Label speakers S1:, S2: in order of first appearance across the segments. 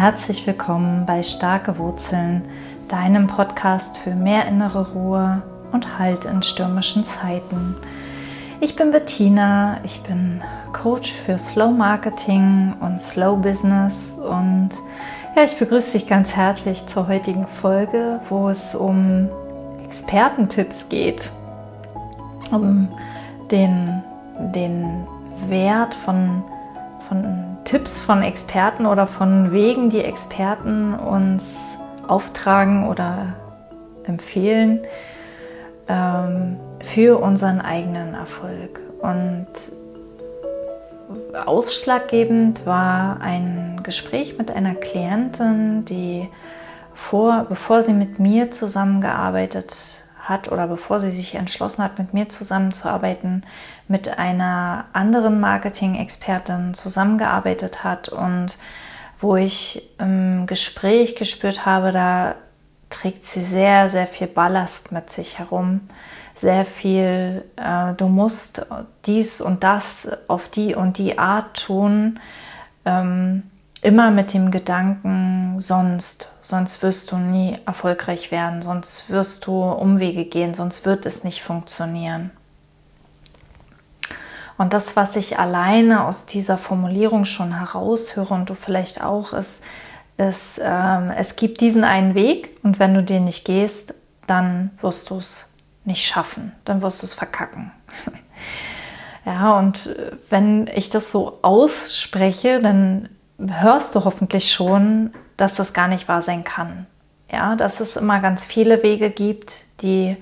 S1: Herzlich willkommen bei Starke Wurzeln, deinem Podcast für mehr innere Ruhe und Halt in stürmischen Zeiten. Ich bin Bettina, ich bin Coach für Slow Marketing und Slow Business und ja, ich begrüße dich ganz herzlich zur heutigen Folge, wo es um Expertentipps geht, um den, den Wert von, von Tipps von Experten oder von Wegen, die Experten uns auftragen oder empfehlen ähm, für unseren eigenen Erfolg. Und ausschlaggebend war ein Gespräch mit einer Klientin, die vor, bevor sie mit mir zusammengearbeitet hat oder bevor sie sich entschlossen hat, mit mir zusammenzuarbeiten, mit einer anderen Marketing-Expertin zusammengearbeitet hat und wo ich im Gespräch gespürt habe, da trägt sie sehr, sehr viel Ballast mit sich herum. Sehr viel, äh, du musst dies und das auf die und die Art tun. Ähm, immer mit dem Gedanken, sonst, sonst wirst du nie erfolgreich werden, sonst wirst du Umwege gehen, sonst wird es nicht funktionieren. Und das, was ich alleine aus dieser Formulierung schon heraushöre und du vielleicht auch, ist, ist ähm, es gibt diesen einen Weg und wenn du den nicht gehst, dann wirst du es nicht schaffen, dann wirst du es verkacken. ja, und wenn ich das so ausspreche, dann hörst du hoffentlich schon, dass das gar nicht wahr sein kann. Ja, dass es immer ganz viele Wege gibt, die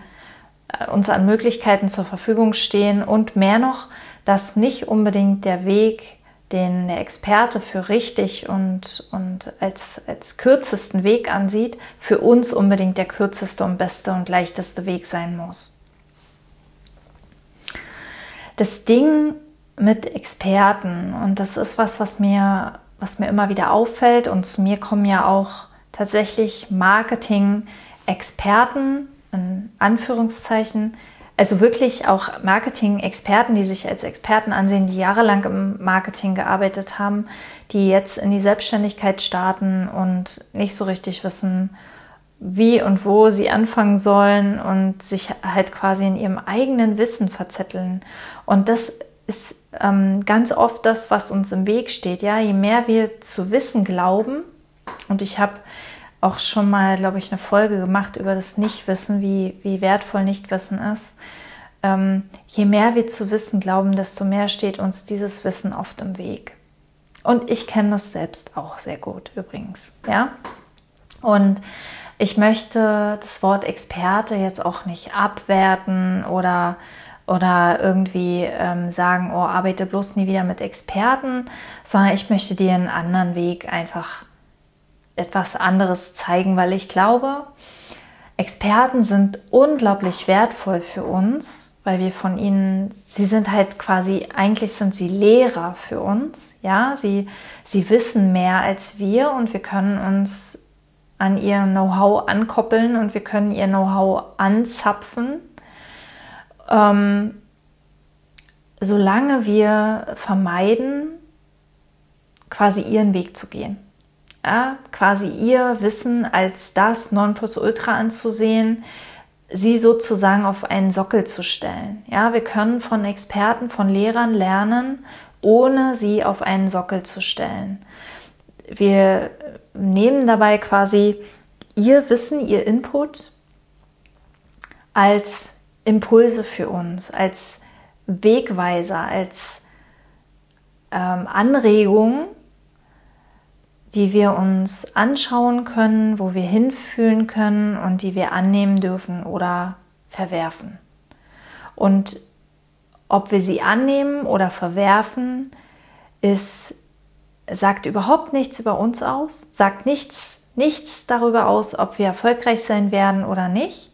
S1: äh, uns an Möglichkeiten zur Verfügung stehen und mehr noch, dass nicht unbedingt der Weg, den der Experte für richtig und, und als, als kürzesten Weg ansieht, für uns unbedingt der kürzeste und beste und leichteste Weg sein muss. Das Ding mit Experten, und das ist was, was mir was mir immer wieder auffällt, und zu mir kommen ja auch tatsächlich Marketing-Experten, in Anführungszeichen, also wirklich auch Marketing-Experten, die sich als Experten ansehen, die jahrelang im Marketing gearbeitet haben, die jetzt in die Selbstständigkeit starten und nicht so richtig wissen, wie und wo sie anfangen sollen und sich halt quasi in ihrem eigenen Wissen verzetteln. Und das ist ähm, ganz oft das, was uns im Weg steht. Ja, je mehr wir zu wissen glauben, und ich habe auch schon mal, glaube ich, eine Folge gemacht über das Nichtwissen, wie, wie wertvoll Nichtwissen ist. Ähm, je mehr wir zu wissen glauben, desto mehr steht uns dieses Wissen oft im Weg. Und ich kenne das selbst auch sehr gut übrigens. Ja? Und ich möchte das Wort Experte jetzt auch nicht abwerten oder oder irgendwie ähm, sagen, oh, arbeite bloß nie wieder mit Experten, sondern ich möchte dir einen anderen Weg einfach etwas anderes zeigen, weil ich glaube, Experten sind unglaublich wertvoll für uns, weil wir von ihnen, sie sind halt quasi, eigentlich sind sie Lehrer für uns, ja, sie, sie wissen mehr als wir und wir können uns an ihr Know-how ankoppeln und wir können ihr Know-how anzapfen ähm, solange wir vermeiden, quasi ihren Weg zu gehen. Ja, quasi ihr Wissen als das Nonplusultra anzusehen, sie sozusagen auf einen Sockel zu stellen. Ja, wir können von Experten, von Lehrern lernen, ohne sie auf einen Sockel zu stellen. Wir nehmen dabei quasi ihr Wissen, ihr Input als Impulse für uns, als Wegweiser, als ähm, Anregung, die wir uns anschauen können, wo wir hinfühlen können und die wir annehmen dürfen oder verwerfen. Und ob wir sie annehmen oder verwerfen, ist, sagt überhaupt nichts über uns aus, sagt nichts, nichts darüber aus, ob wir erfolgreich sein werden oder nicht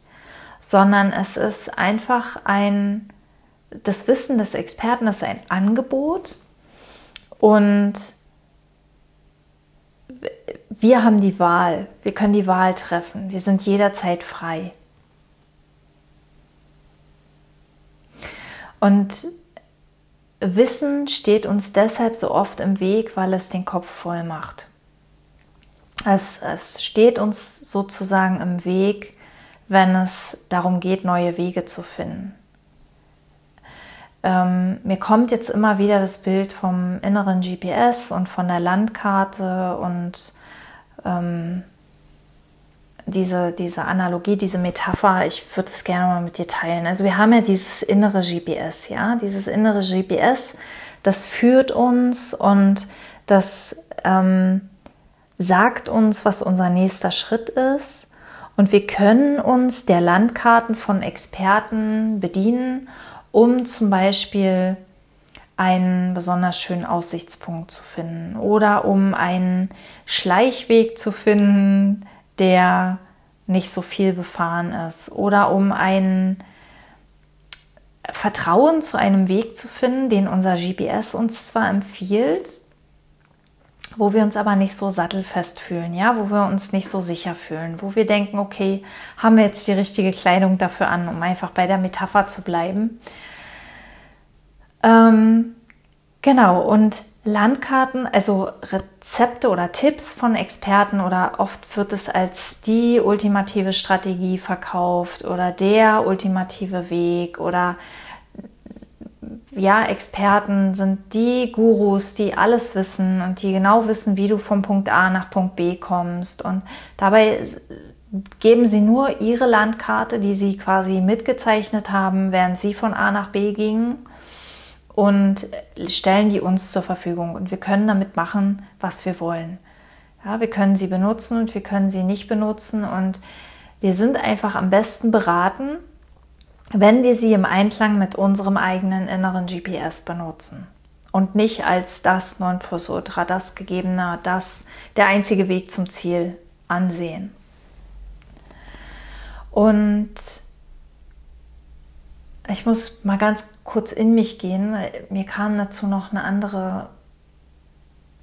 S1: sondern es ist einfach ein, das Wissen des Experten ist ein Angebot und wir haben die Wahl, wir können die Wahl treffen, wir sind jederzeit frei. Und Wissen steht uns deshalb so oft im Weg, weil es den Kopf voll macht. Es, es steht uns sozusagen im Weg, wenn es darum geht, neue Wege zu finden. Ähm, mir kommt jetzt immer wieder das Bild vom inneren GPS und von der Landkarte und ähm, diese, diese Analogie, diese Metapher, ich würde es gerne mal mit dir teilen. Also wir haben ja dieses innere GPS, ja, dieses innere GPS, das führt uns und das ähm, sagt uns, was unser nächster Schritt ist. Und wir können uns der Landkarten von Experten bedienen, um zum Beispiel einen besonders schönen Aussichtspunkt zu finden oder um einen Schleichweg zu finden, der nicht so viel befahren ist oder um ein Vertrauen zu einem Weg zu finden, den unser GPS uns zwar empfiehlt, wo wir uns aber nicht so sattelfest fühlen, ja, wo wir uns nicht so sicher fühlen, wo wir denken, okay, haben wir jetzt die richtige Kleidung dafür an, um einfach bei der Metapher zu bleiben. Ähm, genau, und Landkarten, also Rezepte oder Tipps von Experten oder oft wird es als die ultimative Strategie verkauft oder der ultimative Weg oder ja, Experten sind die Gurus, die alles wissen und die genau wissen, wie du vom Punkt A nach Punkt B kommst. Und dabei geben sie nur ihre Landkarte, die sie quasi mitgezeichnet haben, während sie von A nach B gingen und stellen die uns zur Verfügung. Und wir können damit machen, was wir wollen. Ja, wir können sie benutzen und wir können sie nicht benutzen. Und wir sind einfach am besten beraten, wenn wir sie im Einklang mit unserem eigenen inneren GPS benutzen. Und nicht als das Nonplusultra, das Gegebene, das der einzige Weg zum Ziel ansehen. Und ich muss mal ganz kurz in mich gehen, weil mir kam dazu noch eine andere,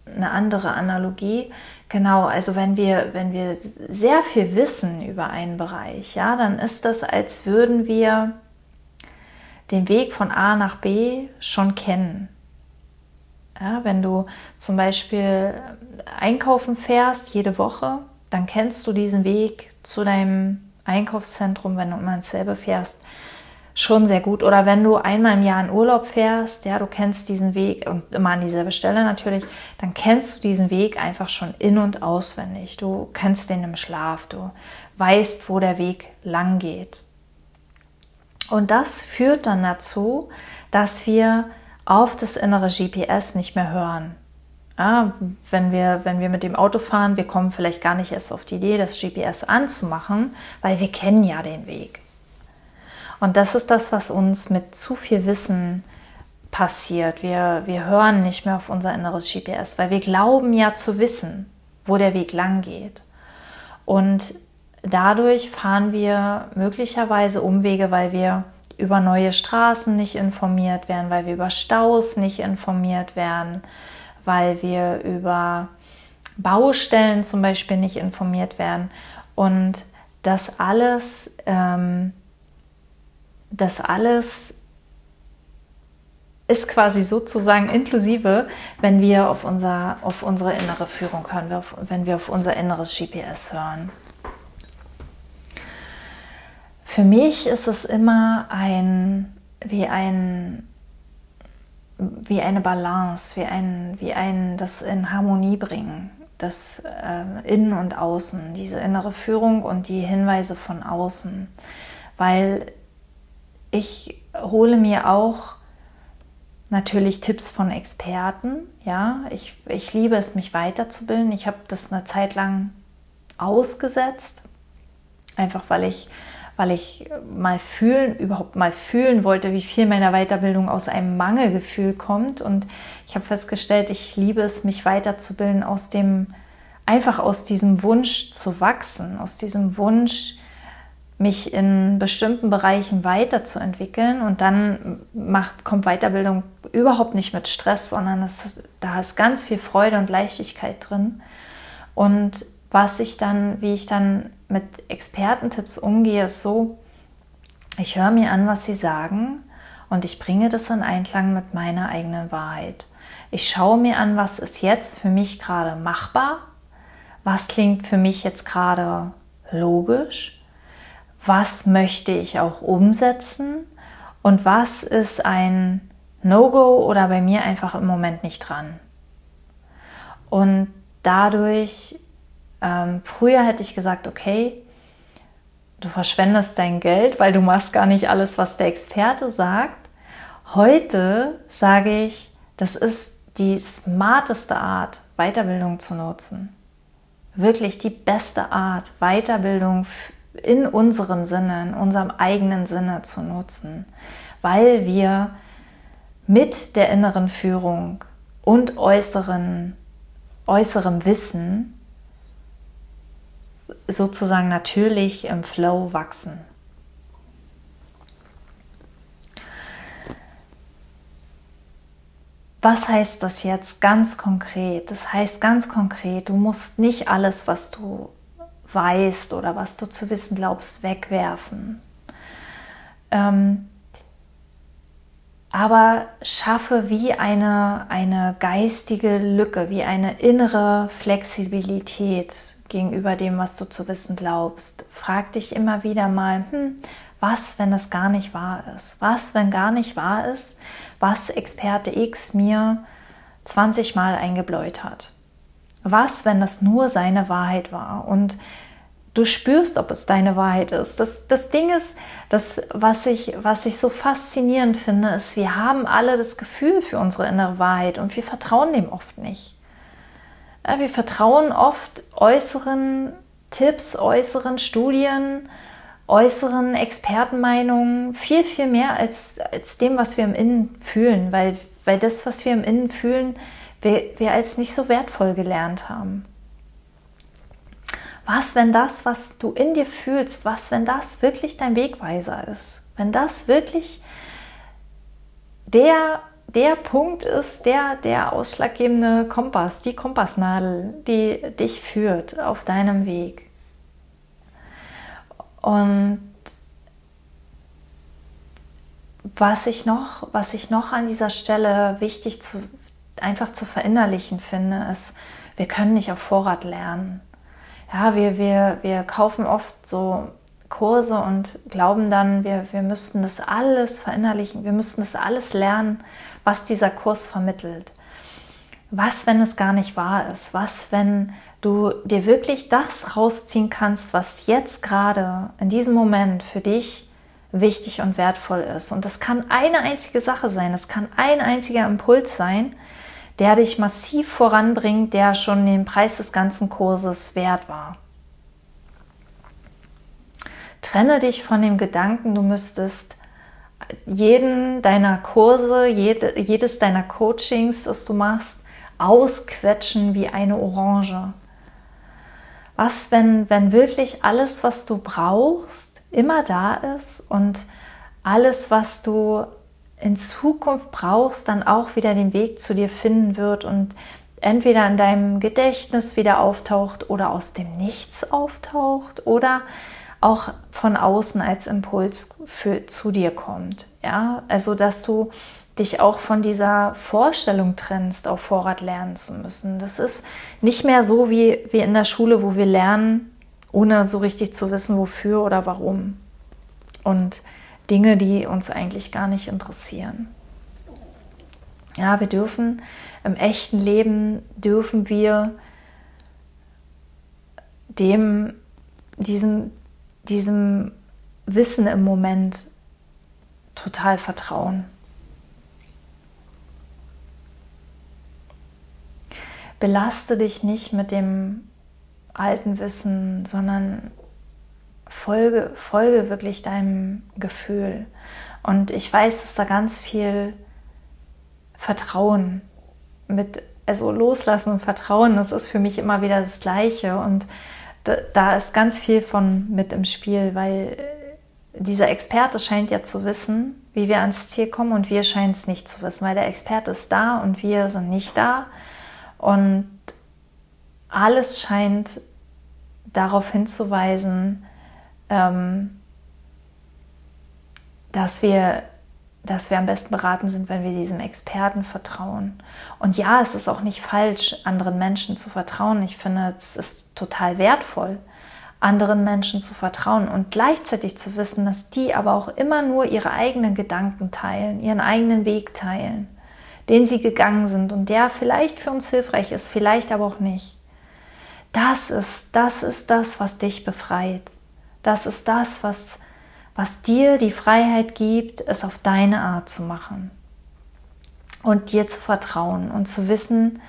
S1: eine andere Analogie. Genau, also wenn wir, wenn wir sehr viel wissen über einen Bereich, ja, dann ist das, als würden wir den Weg von A nach B schon kennen. Ja, wenn du zum Beispiel einkaufen fährst jede Woche, dann kennst du diesen Weg zu deinem Einkaufszentrum, wenn du immer ins selbe fährst, schon sehr gut. Oder wenn du einmal im Jahr in Urlaub fährst, ja, du kennst diesen Weg und immer an dieselbe Stelle natürlich, dann kennst du diesen Weg einfach schon in- und auswendig. Du kennst den im Schlaf, du weißt, wo der Weg lang geht. Und das führt dann dazu, dass wir auf das innere GPS nicht mehr hören. Ja, wenn, wir, wenn wir mit dem Auto fahren, wir kommen vielleicht gar nicht erst auf die Idee, das GPS anzumachen, weil wir kennen ja den Weg. Und das ist das, was uns mit zu viel Wissen passiert. Wir, wir hören nicht mehr auf unser inneres GPS, weil wir glauben ja zu wissen, wo der Weg lang geht. Und dadurch fahren wir möglicherweise Umwege, weil wir über neue Straßen nicht informiert werden, weil wir über Staus nicht informiert werden, weil wir über Baustellen zum Beispiel nicht informiert werden. Und das alles ähm, das alles ist quasi sozusagen inklusive, wenn wir auf, unser, auf unsere innere Führung hören, wenn wir auf unser inneres GPS hören. Für mich ist es immer ein, wie ein, wie eine Balance, wie ein, wie ein, das in Harmonie bringen, das äh, Innen und Außen, diese innere Führung und die Hinweise von außen, weil ich hole mir auch natürlich Tipps von Experten. Ja, ich, ich liebe es, mich weiterzubilden. Ich habe das eine Zeit lang ausgesetzt, einfach weil ich, weil ich mal fühlen, überhaupt mal fühlen wollte, wie viel meiner Weiterbildung aus einem Mangelgefühl kommt. Und ich habe festgestellt, ich liebe es, mich weiterzubilden aus dem, einfach aus diesem Wunsch zu wachsen, aus diesem Wunsch, mich in bestimmten Bereichen weiterzuentwickeln und dann macht, kommt Weiterbildung überhaupt nicht mit Stress, sondern es, da ist ganz viel Freude und Leichtigkeit drin. Und was ich dann, wie ich dann mit Expertentipps umgehe, ist so, ich höre mir an, was sie sagen und ich bringe das in Einklang mit meiner eigenen Wahrheit. Ich schaue mir an, was ist jetzt für mich gerade machbar, was klingt für mich jetzt gerade logisch, was möchte ich auch umsetzen und was ist ein No-Go oder bei mir einfach im Moment nicht dran. Und dadurch, ähm, früher hätte ich gesagt, okay, du verschwendest dein Geld, weil du machst gar nicht alles, was der Experte sagt. Heute sage ich, das ist die smarteste Art, Weiterbildung zu nutzen. Wirklich die beste Art, Weiterbildung in unserem Sinne, in unserem eigenen Sinne zu nutzen, weil wir mit der inneren Führung und äußeren, äußerem Wissen sozusagen natürlich im Flow wachsen. Was heißt das jetzt ganz konkret? Das heißt ganz konkret, du musst nicht alles, was du weißt oder was du zu wissen glaubst, wegwerfen. Ähm, aber schaffe wie eine, eine geistige Lücke, wie eine innere Flexibilität gegenüber dem, was du zu wissen glaubst. Frag dich immer wieder mal, hm, was, wenn es gar nicht wahr ist? Was, wenn gar nicht wahr ist, was Experte X mir 20 Mal eingebläut hat? Was, wenn das nur seine Wahrheit war? Und du spürst, ob es deine Wahrheit ist. Das, das Ding ist, das, was, ich, was ich so faszinierend finde, ist, wir haben alle das Gefühl für unsere innere Wahrheit und wir vertrauen dem oft nicht. Ja, wir vertrauen oft äußeren Tipps, äußeren Studien, äußeren Expertenmeinungen viel, viel mehr als, als dem, was wir im Innen fühlen, weil, weil das, was wir im Innen fühlen, wir, wir als nicht so wertvoll gelernt haben. Was, wenn das, was du in dir fühlst, was, wenn das wirklich dein Wegweiser ist? Wenn das wirklich der der Punkt ist der, der ausschlaggebende Kompass, die Kompassnadel, die dich führt auf deinem Weg. Und was ich noch, was ich noch an dieser Stelle wichtig zu, einfach zu verinnerlichen finde, ist, wir können nicht auf Vorrat lernen. Ja, wir, wir, wir kaufen oft so Kurse und glauben dann, wir, wir müssten das alles verinnerlichen, wir müssten das alles lernen, was dieser Kurs vermittelt. Was, wenn es gar nicht wahr ist? Was, wenn du dir wirklich das rausziehen kannst, was jetzt gerade in diesem Moment für dich wichtig und wertvoll ist? Und das kann eine einzige Sache sein, es kann ein einziger Impuls sein, der dich massiv voranbringt, der schon den Preis des ganzen Kurses wert war. Trenne dich von dem Gedanken, du müsstest jeden deiner Kurse, jede, jedes deiner Coachings, das du machst, ausquetschen wie eine Orange. Was, wenn, wenn wirklich alles, was du brauchst, immer da ist und alles, was du in Zukunft brauchst, dann auch wieder den Weg zu dir finden wird und entweder in deinem Gedächtnis wieder auftaucht oder aus dem Nichts auftaucht oder auch von außen als Impuls für, zu dir kommt. Ja, also dass du dich auch von dieser Vorstellung trennst, auf Vorrat lernen zu müssen. Das ist nicht mehr so wie, wie in der Schule, wo wir lernen, ohne so richtig zu wissen, wofür oder warum. Und Dinge, die uns eigentlich gar nicht interessieren. Ja, wir dürfen im echten Leben dürfen wir dem diesem diesem Wissen im Moment total vertrauen. Belaste dich nicht mit dem alten Wissen, sondern folge, folge wirklich deinem Gefühl. Und ich weiß, dass da ganz viel Vertrauen mit, also loslassen und Vertrauen, das ist für mich immer wieder das Gleiche. Und da, da ist ganz viel von mit im Spiel, weil äh, dieser Experte scheint ja zu wissen, wie wir ans Ziel kommen und wir scheinen es nicht zu wissen, weil der Experte ist da und wir sind nicht da. Und alles scheint darauf hinzuweisen, ähm, dass wir dass wir am besten beraten sind, wenn wir diesem Experten vertrauen. Und ja, es ist auch nicht falsch, anderen Menschen zu vertrauen. Ich finde, es ist total wertvoll, anderen Menschen zu vertrauen und gleichzeitig zu wissen, dass die aber auch immer nur ihre eigenen Gedanken teilen, ihren eigenen Weg teilen, den sie gegangen sind und der vielleicht für uns hilfreich ist, vielleicht aber auch nicht. Das ist, das ist das, was dich befreit. Das ist das, was was dir die Freiheit gibt, es auf deine Art zu machen und dir zu vertrauen und zu wissen,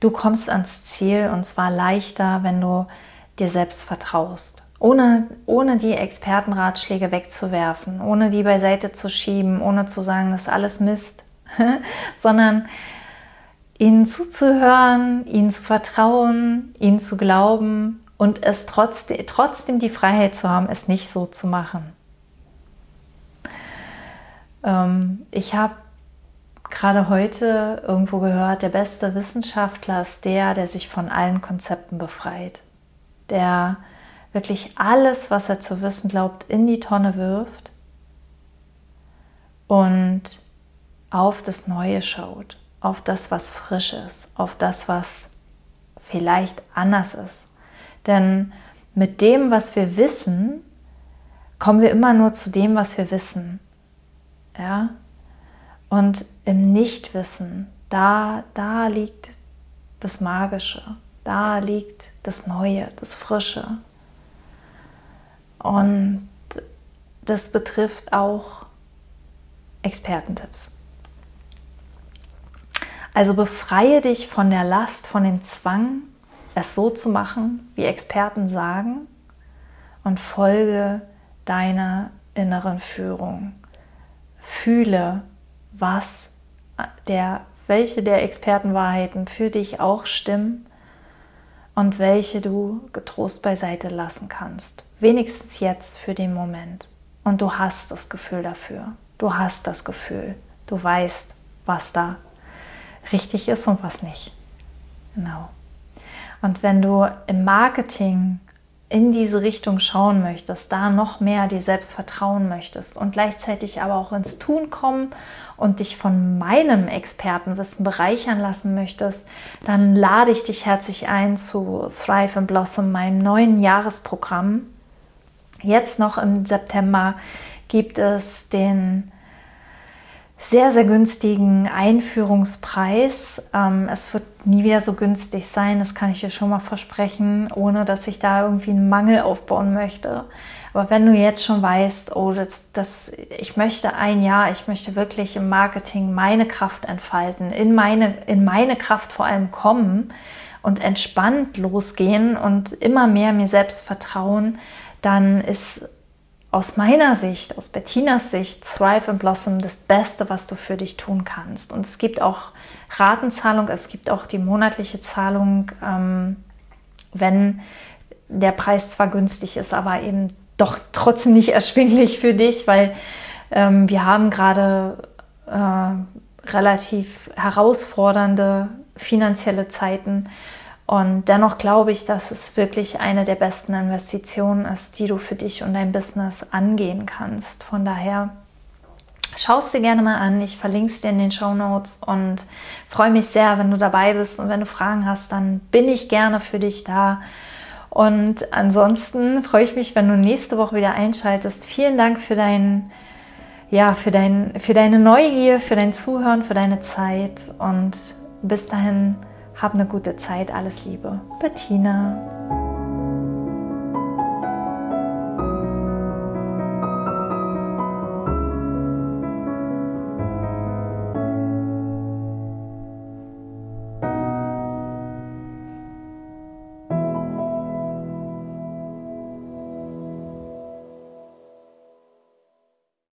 S1: du kommst ans Ziel und zwar leichter, wenn du dir selbst vertraust. Ohne, ohne die Expertenratschläge wegzuwerfen, ohne die beiseite zu schieben, ohne zu sagen, das ist alles Mist, sondern ihnen zuzuhören, ihnen zu vertrauen, ihnen zu glauben und es trotzdem, trotzdem die Freiheit zu haben, es nicht so zu machen. Ähm, ich habe gerade heute irgendwo gehört, der beste Wissenschaftler ist der, der sich von allen Konzepten befreit, der wirklich alles, was er zu wissen glaubt, in die Tonne wirft und auf das Neue schaut, auf das, was frisch ist, auf das, was vielleicht anders ist. Denn mit dem, was wir wissen, kommen wir immer nur zu dem, was wir wissen. Ja? Und im Nichtwissen, da, da liegt das Magische, da liegt das Neue, das Frische. Und das betrifft auch Expertentipps. Also befreie dich von der Last, von dem Zwang, es so zu machen, wie Experten sagen, und folge deiner inneren Führung fühle, was der, welche der Expertenwahrheiten für dich auch stimmen und welche du getrost beiseite lassen kannst. Wenigstens jetzt für den Moment. Und du hast das Gefühl dafür. Du hast das Gefühl. Du weißt, was da richtig ist und was nicht. Genau. Und wenn du im Marketing in diese Richtung schauen möchtest, da noch mehr dir selbst vertrauen möchtest und gleichzeitig aber auch ins Tun kommen und dich von meinem Expertenwissen bereichern lassen möchtest, dann lade ich dich herzlich ein zu Thrive and Blossom, meinem neuen Jahresprogramm. Jetzt noch im September gibt es den sehr, sehr günstigen Einführungspreis. Ähm, es wird nie wieder so günstig sein, das kann ich dir schon mal versprechen, ohne dass ich da irgendwie einen Mangel aufbauen möchte. Aber wenn du jetzt schon weißt, oh, das, das, ich möchte ein Jahr, ich möchte wirklich im Marketing meine Kraft entfalten, in meine, in meine Kraft vor allem kommen und entspannt losgehen und immer mehr mir selbst vertrauen, dann ist aus meiner Sicht, aus Bettinas Sicht, Thrive and Blossom das Beste, was du für dich tun kannst. Und es gibt auch Ratenzahlung, es gibt auch die monatliche Zahlung, ähm, wenn der Preis zwar günstig ist, aber eben doch trotzdem nicht erschwinglich für dich, weil ähm, wir haben gerade äh, relativ herausfordernde finanzielle Zeiten und dennoch glaube ich, dass es wirklich eine der besten Investitionen ist, die du für dich und dein Business angehen kannst. Von daher schau es dir gerne mal an. Ich verlinke es dir in den Show Notes und freue mich sehr, wenn du dabei bist. Und wenn du Fragen hast, dann bin ich gerne für dich da. Und ansonsten freue ich mich, wenn du nächste Woche wieder einschaltest. Vielen Dank für deinen ja, für, dein, für deine Neugier, für dein Zuhören, für deine Zeit und bis dahin hab eine gute Zeit, alles Liebe. Bettina.